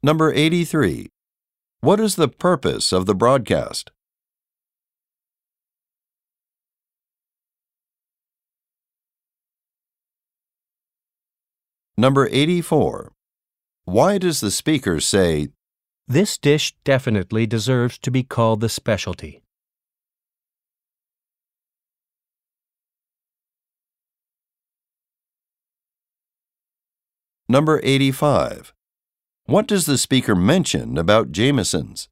Number 83. What is the purpose of the broadcast? Number 84. Why does the speaker say, This dish definitely deserves to be called the specialty. Number 85. What does the speaker mention about Jameson's?